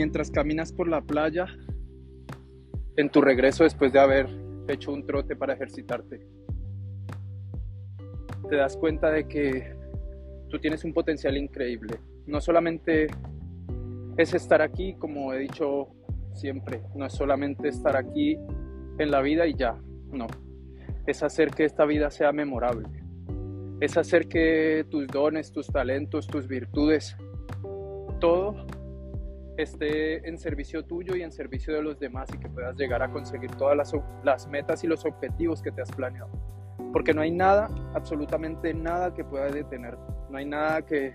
mientras caminas por la playa en tu regreso después de haber hecho un trote para ejercitarte. Te das cuenta de que tú tienes un potencial increíble. No solamente es estar aquí, como he dicho siempre, no es solamente estar aquí en la vida y ya, no. Es hacer que esta vida sea memorable. Es hacer que tus dones, tus talentos, tus virtudes, todo esté en servicio tuyo y en servicio de los demás y que puedas llegar a conseguir todas las, las, metas y los objetivos que te has planeado. Porque no hay nada, absolutamente nada que pueda detenerte. No hay nada que,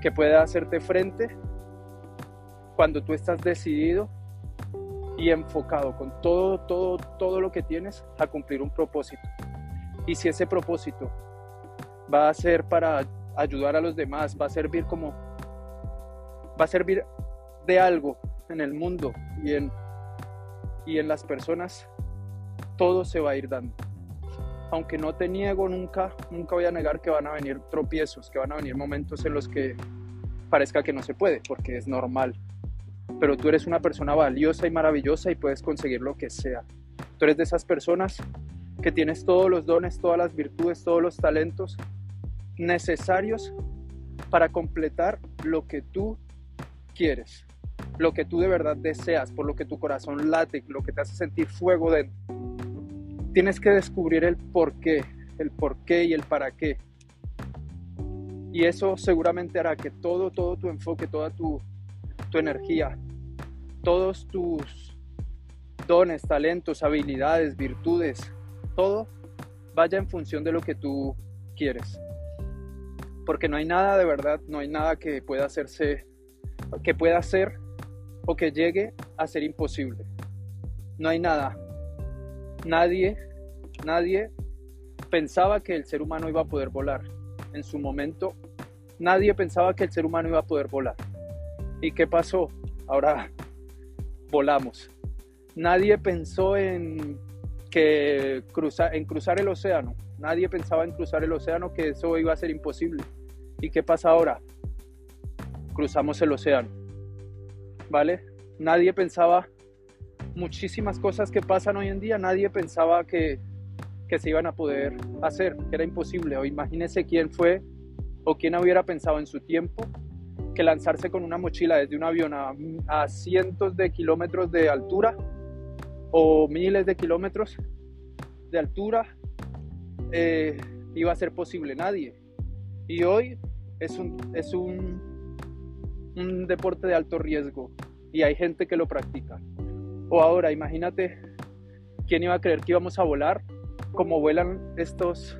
que pueda hacerte frente cuando tú estás decidido y enfocado con todo, todo, todo lo que tienes a cumplir un propósito. Y si ese propósito va a ser para ayudar a los demás, va a servir como va a servir de algo en el mundo y en, y en las personas, todo se va a ir dando. Aunque no te niego nunca, nunca voy a negar que van a venir tropiezos, que van a venir momentos en los que parezca que no se puede, porque es normal. Pero tú eres una persona valiosa y maravillosa y puedes conseguir lo que sea. Tú eres de esas personas que tienes todos los dones, todas las virtudes, todos los talentos necesarios para completar lo que tú quieres lo que tú de verdad deseas, por lo que tu corazón late, lo que te hace sentir fuego dentro. Tienes que descubrir el por qué, el por qué y el para qué. Y eso seguramente hará que todo, todo tu enfoque, toda tu, tu energía, todos tus dones, talentos, habilidades, virtudes, todo vaya en función de lo que tú quieres. Porque no hay nada de verdad, no hay nada que pueda hacerse, que pueda hacer o que llegue a ser imposible. No hay nada. Nadie, nadie pensaba que el ser humano iba a poder volar. En su momento, nadie pensaba que el ser humano iba a poder volar. ¿Y qué pasó? Ahora volamos. Nadie pensó en que en cruzar el océano. Nadie pensaba en cruzar el océano, que eso iba a ser imposible. ¿Y qué pasa ahora? Cruzamos el océano ¿vale? Nadie pensaba muchísimas cosas que pasan hoy en día, nadie pensaba que, se iban a poder hacer, que era imposible. O imagínese quién fue o quién hubiera pensado en su tiempo que lanzarse con una mochila desde un avión a, cientos de kilómetros de altura o miles de kilómetros de altura eh, iba a ser posible. Nadie. Y hoy es un, es un un deporte de alto riesgo y hay gente que lo practica. O ahora, imagínate, ¿quién iba a creer que íbamos a volar como vuelan estos,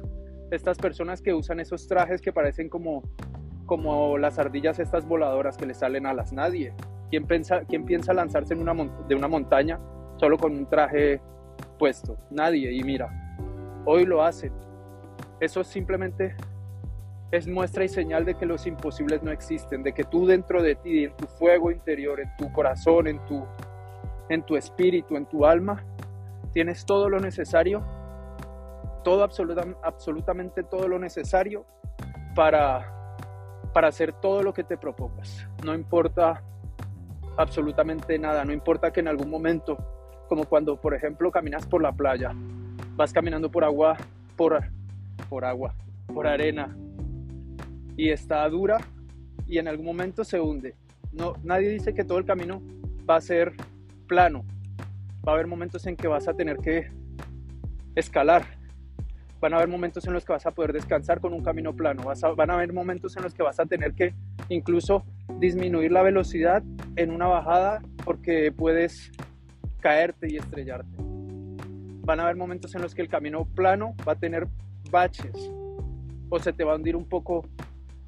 estas personas que usan esos trajes que parecen como, como las ardillas estas voladoras que le salen alas? Nadie. ¿Quién piensa, quién piensa lanzarse en una, de una montaña solo con un traje puesto? Nadie. Y mira, hoy lo hacen. Eso es simplemente es muestra y señal de que los imposibles no existen, de que tú dentro de ti, en tu fuego interior, en tu corazón, en tu, en tu espíritu, en tu alma, tienes todo lo necesario, todo absolutamente todo lo necesario para, para hacer todo lo que te propongas. No importa absolutamente nada, no importa que en algún momento, como cuando por ejemplo caminas por la playa, vas caminando por agua, por, por agua, por arena, y está dura y en algún momento se hunde. No, nadie dice que todo el camino va a ser plano. Va a haber momentos en que vas a tener que escalar. Van a haber momentos en los que vas a poder descansar con un camino plano. van a haber momentos en los que vas a tener que incluso disminuir la velocidad en una bajada porque puedes caerte y estrellarte. Van a haber momentos en los que el camino plano va a tener baches o se te va a hundir un poco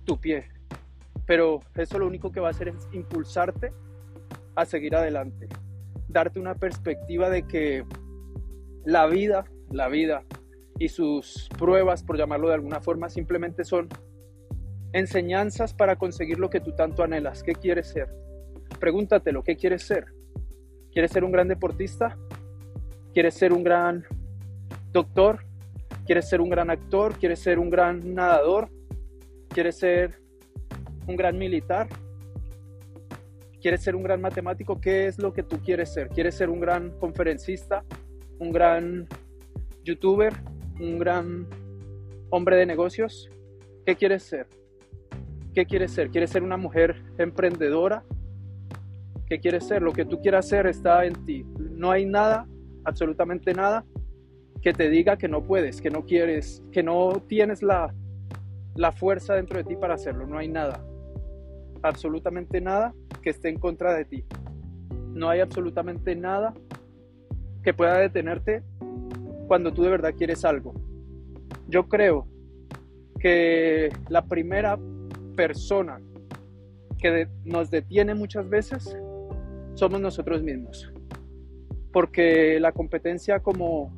tu pie. Pero eso lo único que va a hacer es impulsarte a seguir adelante, darte una perspectiva de que la vida, la vida y sus pruebas, por llamarlo de alguna forma, simplemente son enseñanzas para conseguir lo que tú tanto anhelas. ¿Qué quieres ser? Pregúntatelo, ¿qué quieres ser? ¿Quieres ser un gran deportista? ¿Quieres ser un gran doctor? ¿Quieres ser un gran actor? ¿Quieres ser un gran nadador? ¿Quieres ser un gran militar? ¿Quieres ser un gran matemático? ¿Qué es lo que tú quieres ser? ¿Quieres ser un gran conferencista? ¿Un gran youtuber? ¿Un gran hombre de negocios? ¿Qué quieres ser? ¿Qué quieres ser? ¿Quieres ser una mujer emprendedora? ¿Qué quieres ser? Lo que tú quieras ser está en ti. No hay nada, absolutamente nada, que te diga que no puedes, que no quieres, que no tienes la, la fuerza dentro de ti para hacerlo. No hay nada, absolutamente nada que esté en contra de ti. No hay absolutamente nada que pueda detenerte cuando tú de verdad quieres algo. Yo creo que la primera persona que nos detiene muchas veces somos nosotros mismos. Porque la competencia como,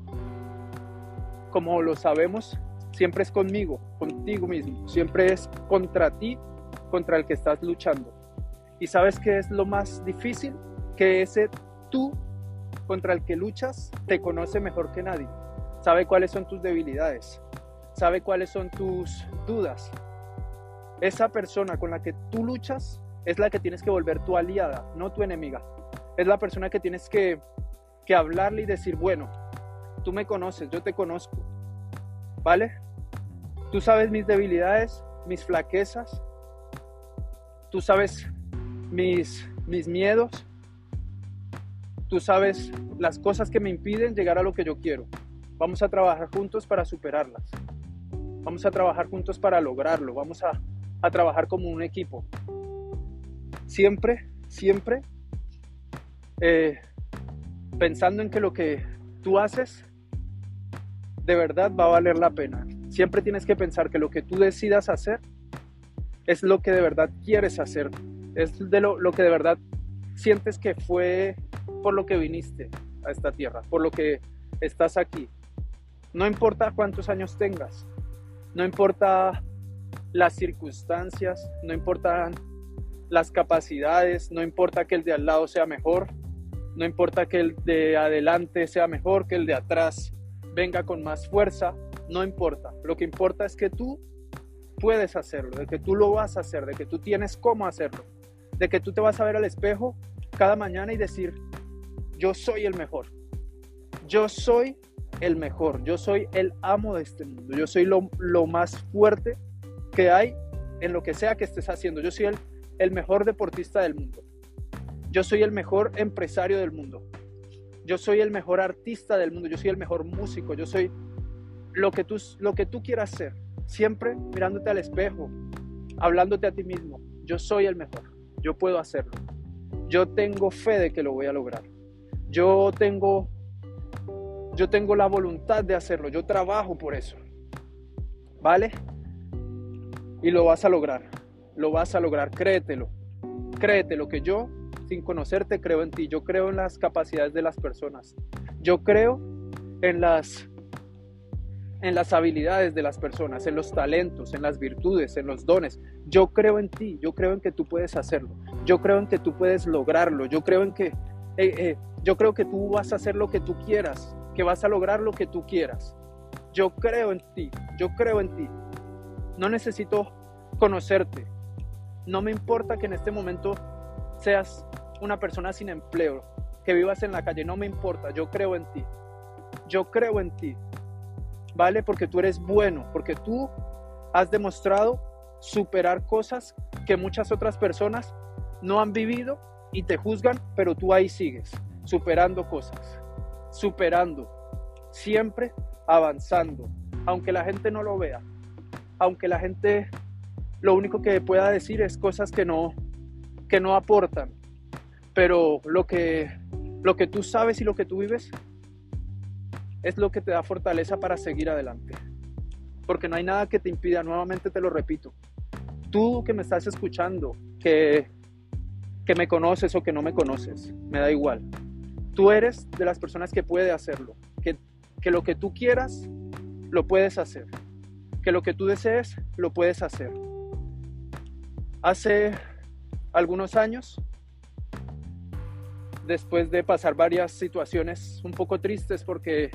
como lo sabemos, siempre es conmigo, contigo mismo, siempre es contra ti, contra el que estás luchando. ¿Y sabes qué es lo más difícil? Que ese tú contra el que luchas te conoce mejor que nadie. Sabe cuáles son tus debilidades. Sabe cuáles son tus dudas. Esa persona con la que tú luchas es la que tienes que volver tu aliada, no tu enemiga. Es la persona que tienes que, que hablarle y decir, bueno, tú me conoces, yo te conozco. ¿Vale? Tú sabes mis debilidades, mis flaquezas. Tú sabes mis, mis miedos. Tú sabes las cosas que me impiden llegar a lo que yo quiero. Vamos a trabajar juntos para superarlas. Vamos a trabajar juntos para lograrlo. Vamos a, a trabajar como un equipo. Siempre, siempre eh, pensando en que lo que tú haces de verdad va a valer la pena. Siempre tienes que pensar que lo que tú decidas hacer es lo que de verdad quieres hacer es de lo, que de verdad sientes que fue por lo que viniste a esta tierra, por lo que estás aquí. No importa cuántos años tengas, no importa las circunstancias, no importan las capacidades, no importa que el de al lado sea mejor, no importa que el de adelante sea mejor, que el de atrás venga con más fuerza, no importa. Lo que importa es que tú puedes hacerlo, de que tú lo vas a hacer, de que tú tienes cómo hacerlo de que tú te vas a ver al espejo cada mañana y decir, yo soy el mejor, yo soy el mejor, yo soy el amo de este mundo, yo soy lo, más fuerte que hay en lo que sea que estés haciendo, yo soy el, el mejor deportista del mundo, yo soy el mejor empresario del mundo, yo soy el mejor artista del mundo, yo soy el mejor músico, yo soy lo que tú, lo que tú quieras ser, siempre mirándote al espejo, hablándote a ti mismo, yo soy el mejor yo puedo hacerlo. Yo tengo fe de que lo voy a lograr. Yo tengo yo tengo la voluntad de hacerlo, yo trabajo por eso. ¿Vale? Y lo vas a lograr. Lo vas a lograr, créetelo. Créetelo que yo sin conocerte creo en ti, yo creo en las capacidades de las personas. Yo creo en las en las habilidades de las personas, en los talentos, en las virtudes, en los dones. Yo creo en ti, yo creo en que tú puedes hacerlo, yo creo en que tú puedes lograrlo, yo creo en que, eh, eh, yo creo que tú vas a hacer lo que tú quieras, que vas a lograr lo que tú quieras. Yo creo en ti, yo creo en ti. No necesito conocerte. No me importa que en este momento seas una persona sin empleo, que vivas en la calle, no me importa, yo creo en ti. Yo creo en ti. ¿Vale? Porque tú eres bueno, porque tú has demostrado superar cosas que muchas otras personas no han vivido y te juzgan, pero tú ahí sigues, superando cosas, superando, siempre avanzando, aunque la gente no lo vea, aunque la gente lo único que pueda decir es cosas que no que no aportan, pero lo que lo que tú sabes y lo que tú vives es lo que te da fortaleza para seguir adelante. Porque no hay nada que te impida, nuevamente te lo repito, tú que me estás escuchando, que, que me conoces o que no me conoces, me da igual. Tú eres de las personas que puede hacerlo, que, que lo que tú quieras, lo puedes hacer, que lo que tú desees, lo puedes hacer. Hace algunos años, después de pasar varias situaciones un poco tristes porque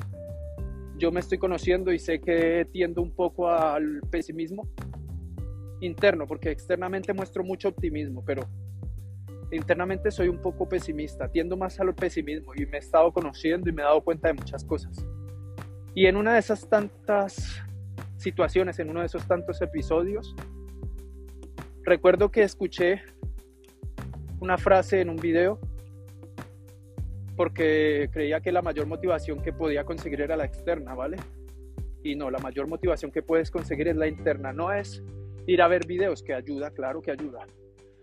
yo me estoy conociendo y sé que tiendo un poco al pesimismo interno, porque externamente muestro mucho optimismo, pero internamente soy un poco pesimista, tiendo más al pesimismo y me he estado conociendo y me he dado cuenta de muchas cosas. Y en una de esas tantas situaciones, en uno de esos tantos episodios, recuerdo que escuché una frase en un video porque creía que la mayor motivación que podía conseguir era la externa, ¿vale? Y no, la mayor motivación que puedes conseguir es la interna, no es ir a ver videos, que ayuda, claro que ayuda.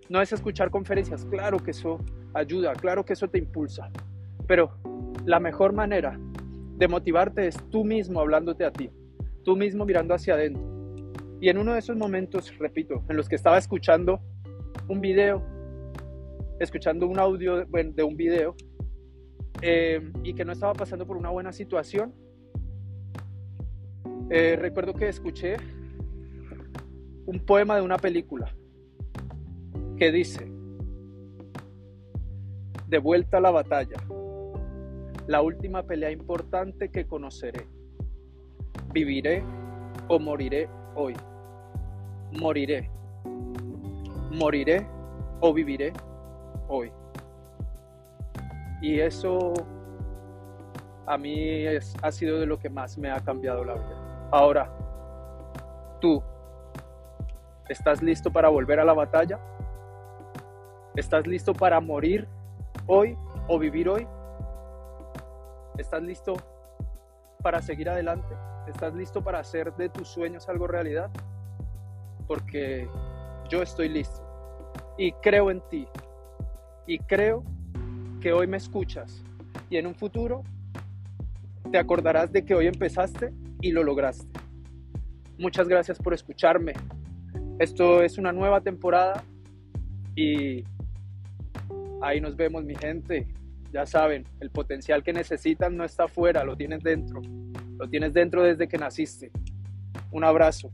No es escuchar conferencias, claro que eso ayuda, claro que eso te impulsa. Pero la mejor manera de motivarte es tú mismo hablándote a ti, tú mismo mirando hacia adentro. Y en uno de esos momentos, repito, en los que estaba escuchando un video, escuchando un audio de un video, eh, y que no estaba pasando por una buena situación, eh, recuerdo que escuché un poema de una película que dice, de vuelta a la batalla, la última pelea importante que conoceré. Viviré o moriré hoy. Moriré. Moriré o viviré hoy. Y eso a mí ha sido de lo que más me ha cambiado la vida. Ahora, tú, ¿estás listo para volver a la batalla? ¿Estás listo para morir hoy o vivir hoy? ¿Estás listo para seguir adelante? ¿Estás listo para hacer de tus sueños algo realidad? Porque yo estoy listo y creo en ti y creo que hoy me escuchas y en un futuro te acordarás de que hoy empezaste y lo lograste. Muchas gracias por escucharme. Esto es una nueva temporada y ahí nos vemos mi gente. Ya saben, el potencial que necesitan no está afuera, lo tienes dentro. Lo tienes dentro desde que naciste. Un abrazo.